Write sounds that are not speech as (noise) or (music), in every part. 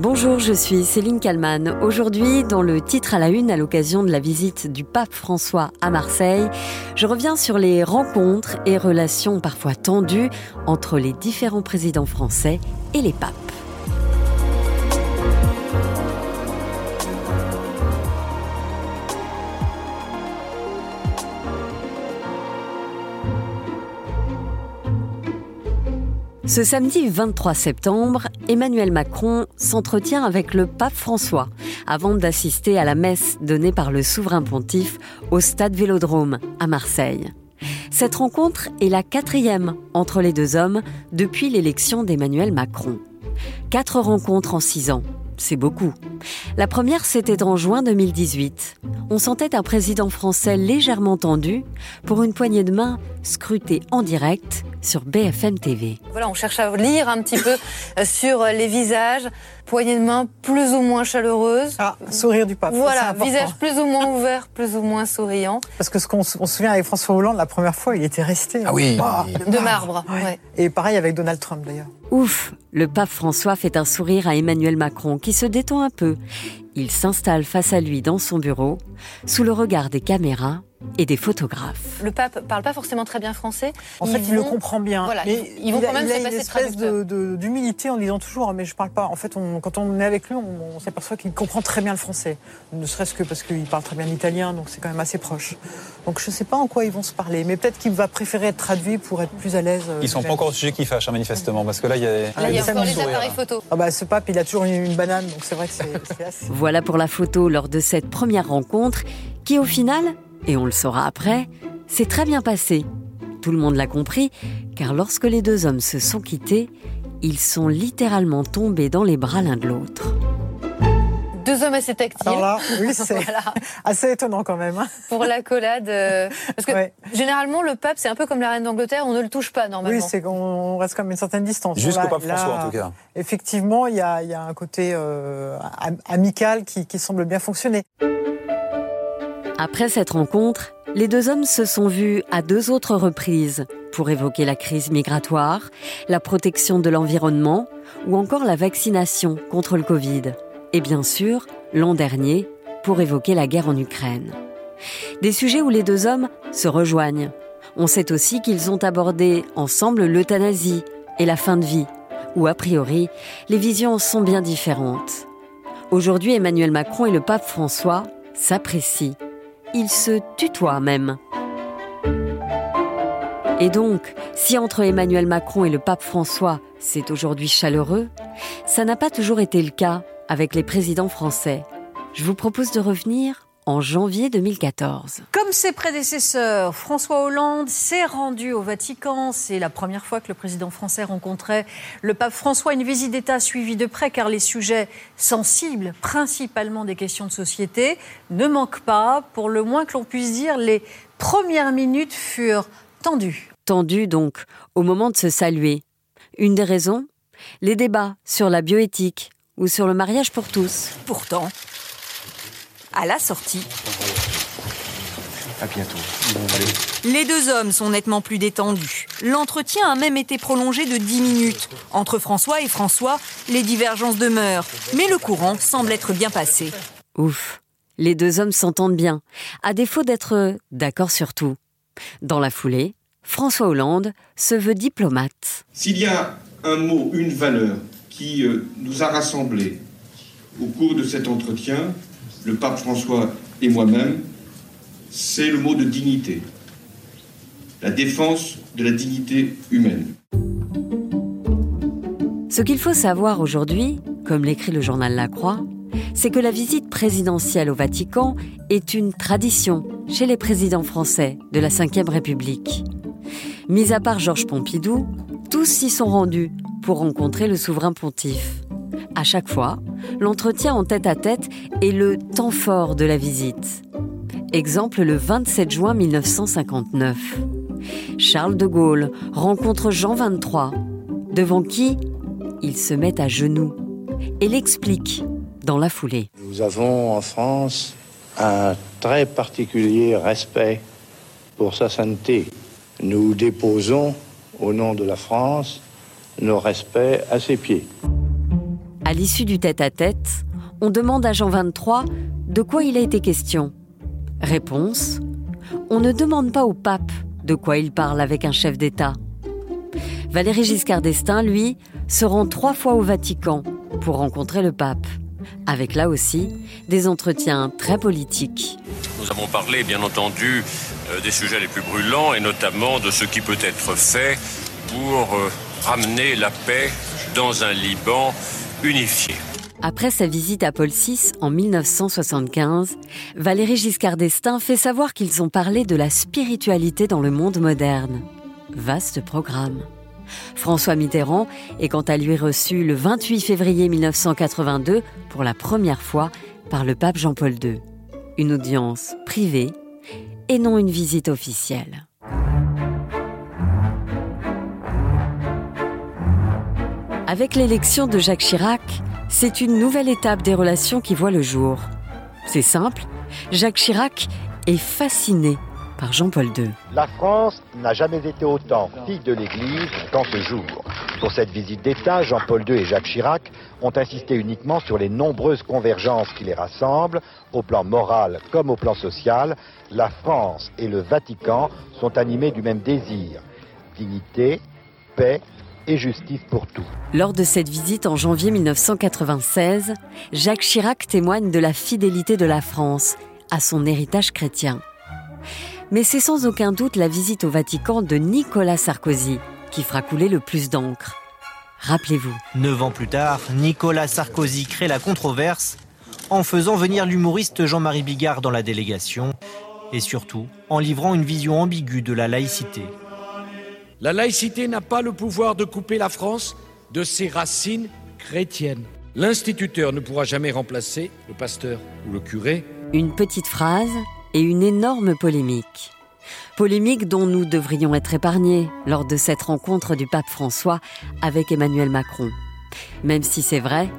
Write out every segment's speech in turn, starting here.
Bonjour, je suis Céline Kalman. Aujourd'hui, dans le titre à la une à l'occasion de la visite du pape François à Marseille, je reviens sur les rencontres et relations parfois tendues entre les différents présidents français et les papes. Ce samedi 23 septembre, Emmanuel Macron s'entretient avec le pape François avant d'assister à la messe donnée par le souverain pontife au stade Vélodrome à Marseille. Cette rencontre est la quatrième entre les deux hommes depuis l'élection d'Emmanuel Macron. Quatre rencontres en six ans, c'est beaucoup. La première, c'était en juin 2018. On sentait un président français légèrement tendu pour une poignée de main scrutée en direct sur BFM TV. Voilà, on cherche à lire un petit peu euh, sur les visages, poignée de main plus ou moins chaleureuse. Ah, sourire du pape. Voilà, visage plus ou moins ouvert, plus ou moins souriant. Parce que ce qu'on se souvient avec François Hollande, la première fois, il était resté. Ah oui. de marbre. Ouais. Et pareil avec Donald Trump d'ailleurs. Ouf, le pape François fait un sourire à Emmanuel Macron qui se détend un peu. Il s'installe face à lui dans son bureau, sous le regard des caméras et des photographes. Le pape parle pas forcément très bien français. En fait, il le comprend bien. Voilà, mais ils vont il a- quand même il a une espèce d'humilité en disant toujours, mais je parle pas. En fait, on- quand on est avec lui, on, on s'aperçoit qu'il comprend très bien le français. Ne serait-ce que parce qu'il parle très bien l'italien, donc c'est quand même assez proche. Donc je sais pas en quoi ils vont se parler, mais peut-être qu'il va préférer être traduit pour être plus à l'aise. euh, Ils sont déjà. pas encore au sujet qui fâche, hein, manifestement, parce que là, il y a. Là, il y a encore les sourire, appareils photo. Ah bah ce pape, il a toujours une, une banane, donc c'est vrai que c'est c'est assez. Voilà pour la photo lors de cette première rencontre qui au final, et on le saura après, s'est très bien passée. Tout le monde l'a compris, car lorsque les deux hommes se sont quittés, ils sont littéralement tombés dans les bras l'un de l'autre. Deux hommes assez tactiles. Alors là, oui, (laughs) c'est Voilà, assez étonnant quand même. hein. pour l'accolade. euh, Parce que Ouais. généralement, le pape, c'est un peu comme la reine d'Angleterre, on ne le touche pas normalement. Oui, c'est qu'on reste comme une certaine distance. Jusqu'au pape là, François, en tout cas. Effectivement, il y a, il y a un côté euh, am- amical qui, qui semble bien fonctionner. Après cette rencontre, les deux hommes se sont vus à deux autres reprises pour évoquer la crise migratoire, la protection de l'environnement ou encore la vaccination contre le Covid. Et bien sûr, l'an dernier, pour évoquer la guerre en Ukraine. Des sujets où les deux hommes se rejoignent. On sait aussi qu'ils ont abordé ensemble l'euthanasie et la fin de vie, où a priori, les visions sont bien différentes. Aujourd'hui, Emmanuel Macron et le pape François s'apprécient. Ils se tutoient même. Et donc, si entre Emmanuel Macron et le pape François, c'est aujourd'hui chaleureux, ça n'a pas toujours été le cas avec les présidents français. Je vous propose de revenir en janvier 2014. Comme ses prédécesseurs, François Hollande s'est rendu au Vatican. C'est la première fois que le président français rencontrait le pape François. Une visite d'État suivie de près car les sujets sensibles, principalement des questions de société, ne manquent pas. Pour le moins que l'on puisse dire, les premières minutes furent tendues. Tendu donc au moment de se saluer. Une des raisons? Les débats sur la bioéthique ou sur le mariage pour tous. Pourtant, à la sortie, À bientôt. Les deux hommes sont nettement plus détendus. L'entretien a même été prolongé de 10 minutes. Entre François et François, les divergences demeurent. Mais le courant semble être bien passé. Ouf, les deux hommes s'entendent bien, à défaut d'être d'accord sur tout. Dans la foulée, François Hollande se veut diplomate. S'il y a un mot, une valeur qui euh, nous a rassemblés au cours de cet entretien, le pape François et moi-même, c'est le mot de dignité. La défense de la dignité humaine. Ce qu'il faut savoir aujourd'hui, comme l'écrit le journal La Croix, c'est que la visite présidentielle au Vatican est une tradition chez les présidents français de la Ve République. Mis à part Georges Pompidou, tous s'y sont rendus pour rencontrer le souverain pontife. À chaque fois, l'entretien en tête-à-tête est le temps fort de la visite. Exemple le 27 juin 1959. Charles de Gaulle rencontre Jean XXIII, devant qui il se met à genoux et l'explique dans la foulée. Nous avons en France un très particulier respect pour sa sainteté. Nous déposons, au nom de la France, nos respects à ses pieds. À l'issue du tête-à-tête, on demande à Jean XXIII de quoi il a été question. Réponse On ne demande pas au pape de quoi il parle avec un chef d'État. Valéry Giscard d'Estaing, lui, se rend trois fois au Vatican pour rencontrer le pape, avec là aussi des entretiens très politiques. Nous avons parlé, bien entendu, euh, des sujets les plus brûlants et notamment de ce qui peut être fait pour euh, ramener la paix dans un Liban Après sa visite à Paul VI en 1975, Valéry Giscard d'Estaing fait savoir qu'ils ont parlé de la spiritualité dans le monde moderne. Vaste programme. François Mitterrand est quant à lui reçu le 28 février 1982 pour la première fois par le pape Jean-Paul II. Une audience privée et non une visite officielle. Avec l'élection de Jacques Chirac, c'est une nouvelle étape des relations qui voit le jour. C'est simple, Jacques Chirac est fasciné par Jean-Paul II. La France n'a jamais été autant fille de l'Église qu'en ce jour. Pour cette visite d'État, Jean-Paul II et Jacques Chirac ont insisté uniquement sur les nombreuses convergences qui les rassemblent, au plan moral comme au plan social. La France et le Vatican sont animés du même désir. Dignité, paix, et justice pour tous. Lors de cette visite en janvier 1996, Jacques Chirac témoigne de la fidélité de la France à son héritage chrétien. Mais c'est sans aucun doute la visite au Vatican de Nicolas Sarkozy qui fera couler le plus d'encre. Rappelez-vous. Neuf ans plus tard, Nicolas Sarkozy crée la controverse en faisant venir l'humoriste Jean-Marie Bigard dans la délégation et surtout en livrant une vision ambiguë de la laïcité. La laïcité n'a pas le pouvoir de couper la France de ses racines chrétiennes. L'instituteur ne pourra jamais remplacer le pasteur ou le curé. Une petite phrase et une énorme polémique. Polémique dont nous devrions être épargnés lors de cette rencontre du pape François avec Emmanuel Macron. Même si c'est vrai,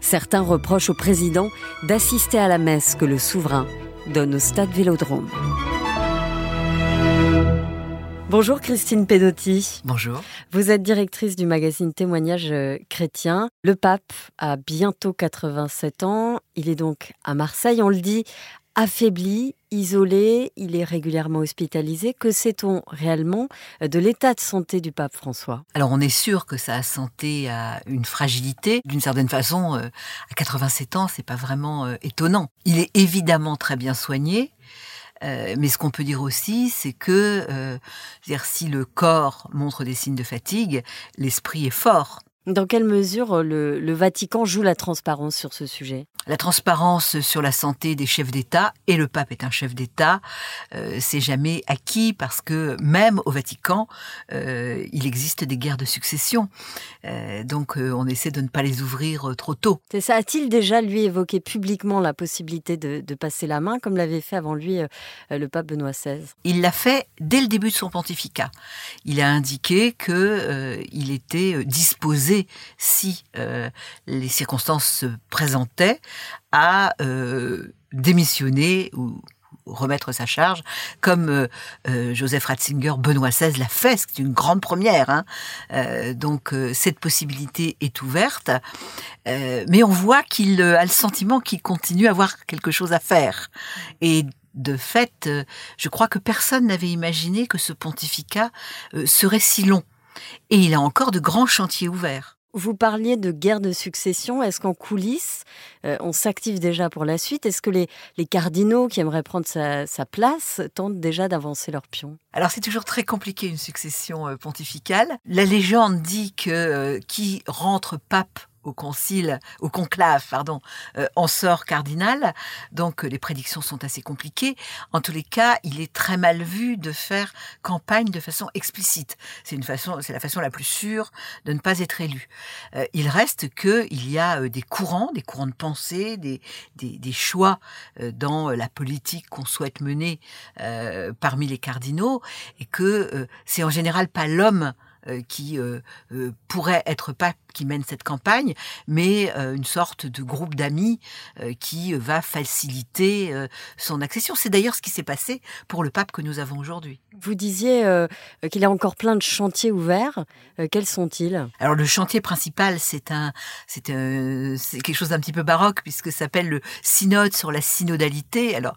certains reprochent au président d'assister à la messe que le souverain donne au stade Vélodrome. Bonjour Christine Pedotti. Bonjour. Vous êtes directrice du magazine Témoignages euh, chrétiens. Le pape a bientôt 87 ans. Il est donc à Marseille, on le dit, affaibli, isolé, il est régulièrement hospitalisé. Que sait-on réellement de l'état de santé du pape François? Alors on est sûr que sa santé a une fragilité. D'une certaine façon, euh, à 87 ans, c'est pas vraiment euh, étonnant. Il est évidemment très bien soigné. Euh, mais ce qu'on peut dire aussi, c'est que euh, si le corps montre des signes de fatigue, l'esprit est fort. Dans quelle mesure le, le, Vatican joue la transparence sur ce sujet? La transparence sur la santé des chefs d'État, et le pape est un chef d'État, euh, c'est jamais acquis parce que même au Vatican, euh, il existe des guerres de succession. Euh, donc euh, on essaie de ne pas les ouvrir euh, trop tôt. C'est ça. A-t-il déjà, lui, évoqué publiquement la possibilité de, de passer la main, comme l'avait fait avant lui le pape Benoît XVI Il l'a fait dès le début de son pontificat. Il a indiqué qu'il était disposé si euh, les circonstances se présentaient, à euh, démissionner ou remettre sa charge, comme euh, Joseph Ratzinger, Benoît XVI l'a fait, c'est une grande première. Hein. Donc cette possibilité est ouverte, mais on voit qu'il a le sentiment qu'il continue à avoir quelque chose à faire. Et de fait, je crois que personne n'avait imaginé que ce pontificat serait si long. Et il a encore de grands chantiers ouverts. Vous parliez de guerre de succession. Est-ce qu'en coulisses, euh, on s'active déjà pour la suite? Est-ce que les, les, cardinaux qui aimeraient prendre sa, sa place tentent déjà d'avancer leur pion Alors c'est toujours très compliqué une succession euh, pontificale. La légende dit que euh, qui rentre pape au concile, au conclave, pardon, euh, en sort cardinal. Donc les prédictions sont assez compliquées. En tous les cas, il est très mal vu de faire campagne de façon explicite. C'est une façon, c'est la façon la plus sûre de ne pas être élu. Euh, il reste que il y a euh, des courants, des courants de pensée, des, des, choix euh, dans la politique qu'on souhaite mener euh, parmi les cardinaux, et que c'est en général pas l'homme qui pourrait être pape qui mène cette campagne, mais une sorte de groupe d'amis qui va faciliter son accession. C'est d'ailleurs ce qui s'est passé pour le pape que nous avons aujourd'hui. Vous disiez qu'il y a encore plein de chantiers ouverts. quels sont-ils? Alors le chantier principal, c'est un, c'est quelque chose d'un petit peu baroque puisque ça s'appelle le synode sur la synodalité. Alors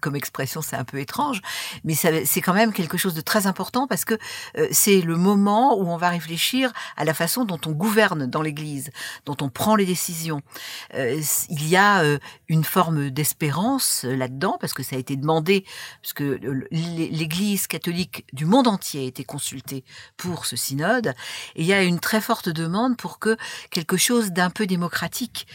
comme expression, c'est un peu étrange, mais c'est quand même quelque chose de très important parce que c'est le moment où on va réfléchir à la façon dont on gouverne dans l'Église, dont on prend les décisions. Euh, il y a euh, une forme d'espérance euh, là-dedans, parce que ça a été demandé, parce que l'Église catholique du monde entier a été consultée pour ce synode, et il y a une très forte demande pour que quelque chose d'un peu démocratique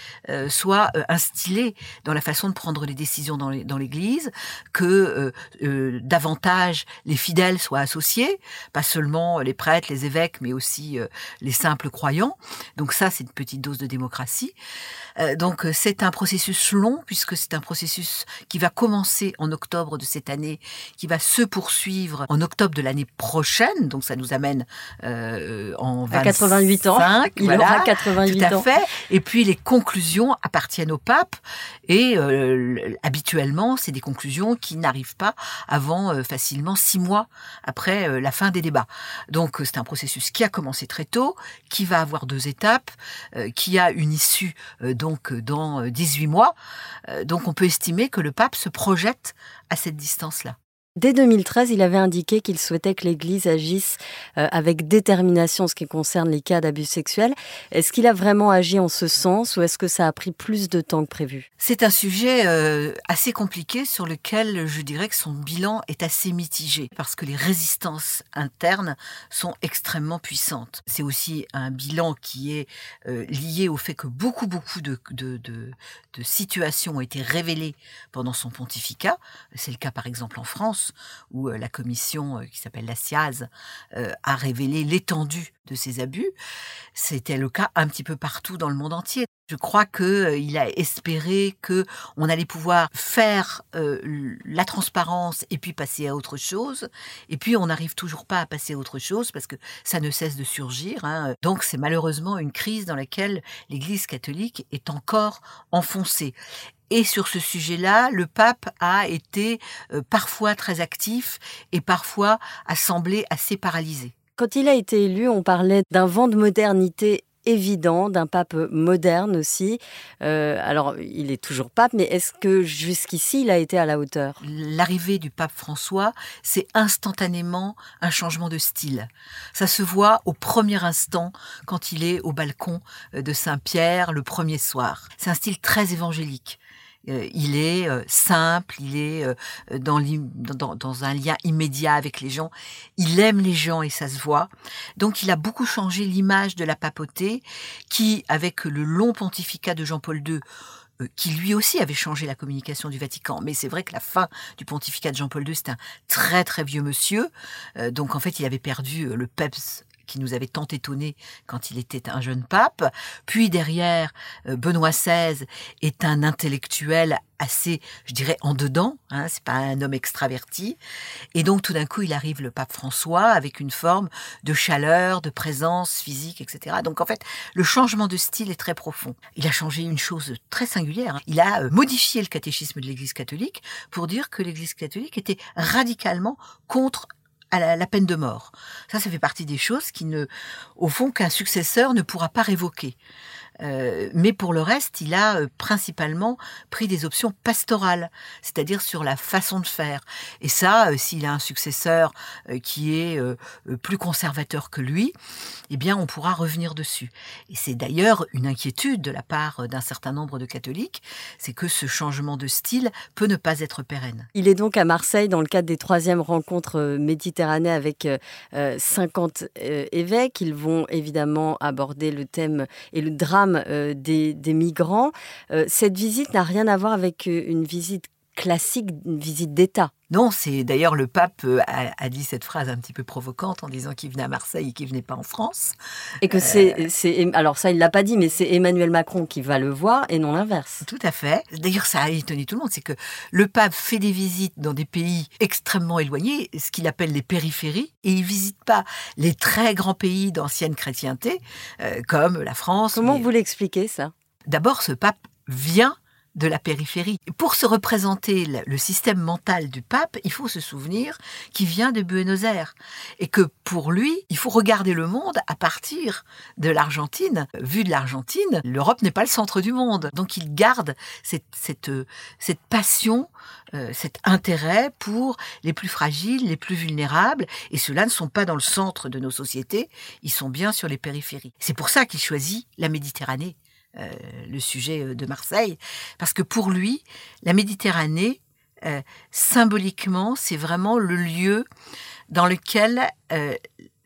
soit instillé dans la façon de prendre les décisions dans l'Église, que davantage les fidèles soient associés, pas seulement les prêtres, les évêques, mais aussi les simples croyants. Donc ça, c'est une petite dose de démocratie. Euh, donc euh, c'est un processus long puisque c'est un processus qui va commencer en octobre de cette année, qui va se poursuivre en octobre de l'année prochaine. Donc ça nous amène euh, en 25, à 88 ans. Il voilà, aura 88 tout à fait. Et puis les conclusions appartiennent au pape et habituellement c'est des conclusions qui n'arrivent pas avant facilement six mois après la fin des débats. Donc c'est un processus qui a commencé très tôt, qui va avoir deux étapes, qui a une issue donc euh, dans 18 euh, mois. Euh, donc on peut estimer que le pape se projette à cette distance-là. Dès 2013, il avait indiqué qu'il souhaitait que l'Église agisse euh, avec détermination en ce qui concerne les cas d'abus sexuels. Est-ce qu'il a vraiment agi en ce sens ou est-ce que ça a pris plus de temps que prévu? C'est un sujet euh, assez compliqué sur lequel je dirais que son bilan est assez mitigé parce que les résistances internes sont extrêmement puissantes. C'est aussi un bilan qui est euh, lié au fait que beaucoup, beaucoup de, situations ont été révélées pendant son pontificat. C'est le cas par exemple en France où euh, la commission euh, qui s'appelle la SIAZ euh, a révélé l'étendue de ces abus. C'était le cas un petit peu partout dans le monde entier. Je crois qu'il a espéré que on allait pouvoir faire la transparence et puis passer à autre chose. Et puis on n'arrive toujours pas à passer à autre chose parce que ça ne cesse de surgir. Hein. Donc c'est malheureusement une crise dans laquelle l'Église catholique est encore enfoncée. Et sur ce sujet-là, le pape a été euh, parfois très actif et parfois a semblé assez paralysé. Quand il a été élu, on parlait d'un vent de modernité évident, d'un pape moderne aussi. Euh, alors, il est toujours pape, mais est-ce que jusqu'ici, il a été à la hauteur? L'arrivée du pape François, c'est instantanément un changement de style. Ça se voit au premier instant quand il est au balcon de Saint-Pierre le premier soir. C'est un style très évangélique. Euh, il est euh, simple, il est euh, dans, un lien immédiat avec les gens, il aime les gens et ça se voit. Donc il a beaucoup changé l'image de la papauté qui, avec le long pontificat de Jean-Paul II, qui lui aussi avait changé la communication du Vatican. Mais c'est vrai que la fin du pontificat de Jean-Paul II, c'est un très très vieux monsieur. donc en fait, il avait perdu le peps qui nous avait tant étonné quand il était un jeune pape. Puis derrière, euh, Benoît XVI est un intellectuel assez, je dirais, en dedans. Hein, c'est pas un homme extraverti. Et donc tout d'un coup, il arrive le pape François avec une forme de chaleur, de présence physique, etc. Donc en fait, le changement de style est très profond. Il a changé une chose très singulière. Hein. Il a euh, modifié le catéchisme de l'Église catholique pour dire que l'Église catholique était radicalement contre à la, peine de mort. Ça, ça fait partie des choses qui ne, au fond, qu'un successeur ne pourra pas révoquer. Euh, mais pour le reste, il a euh, principalement pris des options pastorales, c'est-à-dire sur la façon de faire. Et ça, euh, s'il a un successeur qui est plus conservateur que lui, eh bien, on pourra revenir dessus. Et c'est d'ailleurs une inquiétude de la part d'un certain nombre de catholiques, c'est que ce changement de style peut ne pas être pérenne. Il est donc à Marseille dans le cadre des troisièmes rencontres méditerranéennes avec 50 évêques. Ils vont évidemment aborder le thème et le drame euh, des, migrants. Euh, cette visite n'a rien à voir avec euh, une visite classique visite d'État. Non, c'est d'ailleurs le pape euh, a, dit cette phrase un petit peu provocante en disant qu'il venait à Marseille et qu'il venait pas en France. Et que c'est, c'est, alors ça il l'a pas dit, mais c'est Emmanuel Macron qui va le voir et non l'inverse. Tout à fait. D'ailleurs, ça a étonné tout le monde, c'est que le pape fait des visites dans des pays extrêmement éloignés, ce qu'il appelle les périphéries, et il visite pas les très grands pays d'ancienne chrétienté comme la France. Comment vous l'expliquez ça? D'abord, ce pape vient de la périphérie. Pour se représenter le système mental du pape, il faut se souvenir qu'il vient de Buenos Aires et que pour lui, il faut regarder le monde à partir de l'Argentine. Vu de l'Argentine, l'Europe n'est pas le centre du monde. Donc il garde cette, cette passion, euh, cet intérêt pour les plus fragiles, les plus vulnérables, et ceux-là ne sont pas dans le centre de nos sociétés, ils sont bien sur les périphéries. C'est pour ça qu'il choisit la Méditerranée euh, le sujet euh, de Marseille, parce que pour lui, la Méditerranée, euh, symboliquement, c'est vraiment le lieu dans lequel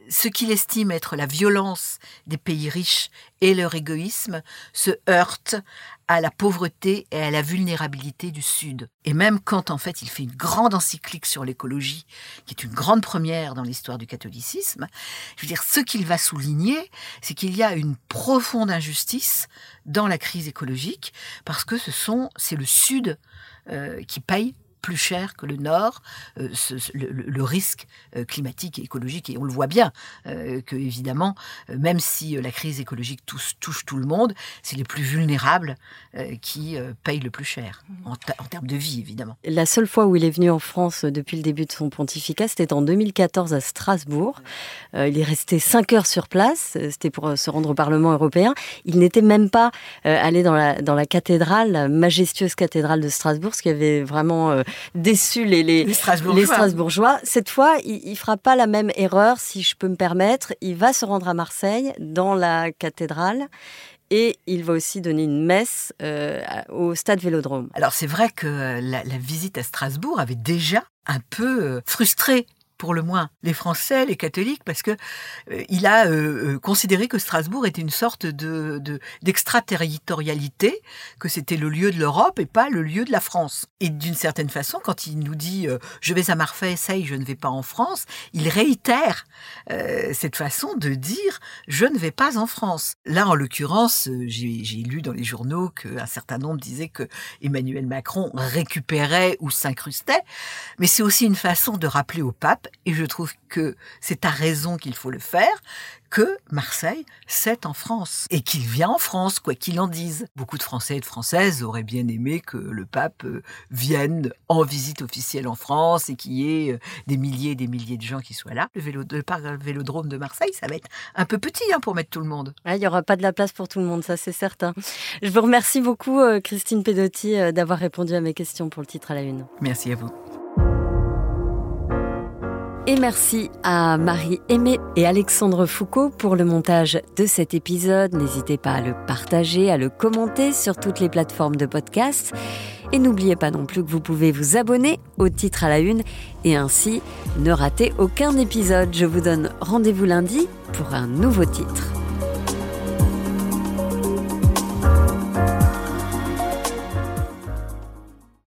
ce qu'il estime être la violence des pays riches et leur égoïsme se heurtent à la pauvreté et à la vulnérabilité du Sud. Et même quand en fait il fait une grande encyclique sur l'écologie, qui est une grande première dans l'histoire du catholicisme, je veux dire, ce qu'il va souligner, c'est qu'il y a une profonde injustice dans la crise écologique, parce que ce sont, c'est le Sud euh, qui paye plus cher que le Nord, euh, le, risque euh, climatique et écologique, et on le voit bien, euh, que évidemment, même si la crise écologique touche, touche tout le monde, c'est les plus vulnérables qui payent le plus cher, en, en, termes de vie évidemment. La seule fois où il est venu en France depuis le début de son pontificat, c'était en 2014 à Strasbourg. il est resté cinq heures sur place, c'était pour se rendre au Parlement européen. Il n'était même pas allé dans la, dans la cathédrale, la majestueuse cathédrale de Strasbourg, ce qui avait vraiment déçu les, les, Strasbourgeois. Cette fois, il ne fera pas la même erreur, si je peux me permettre. Il va se rendre à Marseille, dans la cathédrale. Et il va aussi donner une messe euh, au stade Vélodrome. Alors c'est vrai que la, la, visite à Strasbourg avait déjà un peu euh, frustré pour le moins les Français, les catholiques, parce que euh, il a euh, euh, considéré que Strasbourg était une sorte de d'extraterritorialité, que c'était le lieu de l'Europe et pas le lieu de la France. Et d'une certaine façon, quand il nous dit je vais à Marseille, je ne vais pas en France, il réitère cette façon de dire je ne vais pas en France. Là, en l'occurrence, j'ai lu dans les journaux qu'un certain nombre disaient que Emmanuel Macron récupérait ou s'incrustait, mais c'est aussi une façon de rappeler au pape et je trouve que c'est à raison qu'il faut le faire, que Marseille, c'est en France. Et qu'il vient en France, quoi qu'il en dise. Beaucoup de Français et de Françaises auraient bien aimé que le pape euh, vienne en visite officielle en France et qu'il y ait euh, des milliers et des milliers de gens qui soient là. Le, vélo, le vélodrome de Marseille, ça va être un peu petit hein, pour mettre tout le monde. Il n'y aura pas de la place pour tout le monde, ça c'est certain. Je vous remercie beaucoup, euh, Christine Pedotti, d'avoir répondu à mes questions pour le titre à la une. Merci à vous. Et merci à Marie Aimé et Alexandre Foucault pour le montage de cet épisode. N'hésitez pas à le partager, à le commenter sur toutes les plateformes de podcast. Et n'oubliez pas non plus que vous pouvez vous abonner au titre à la une et ainsi ne rater aucun épisode. Je vous donne rendez-vous lundi pour un nouveau titre.